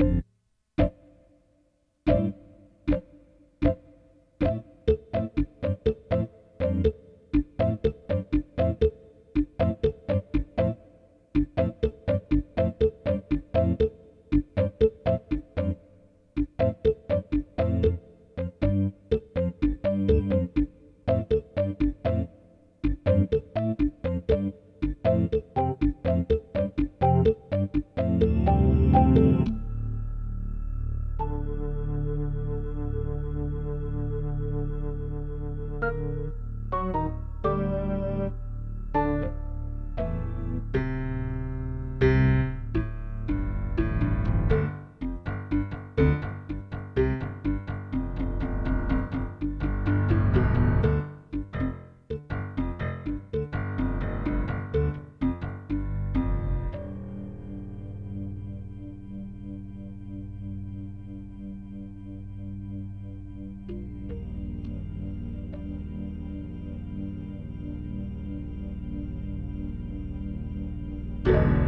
you Yeah.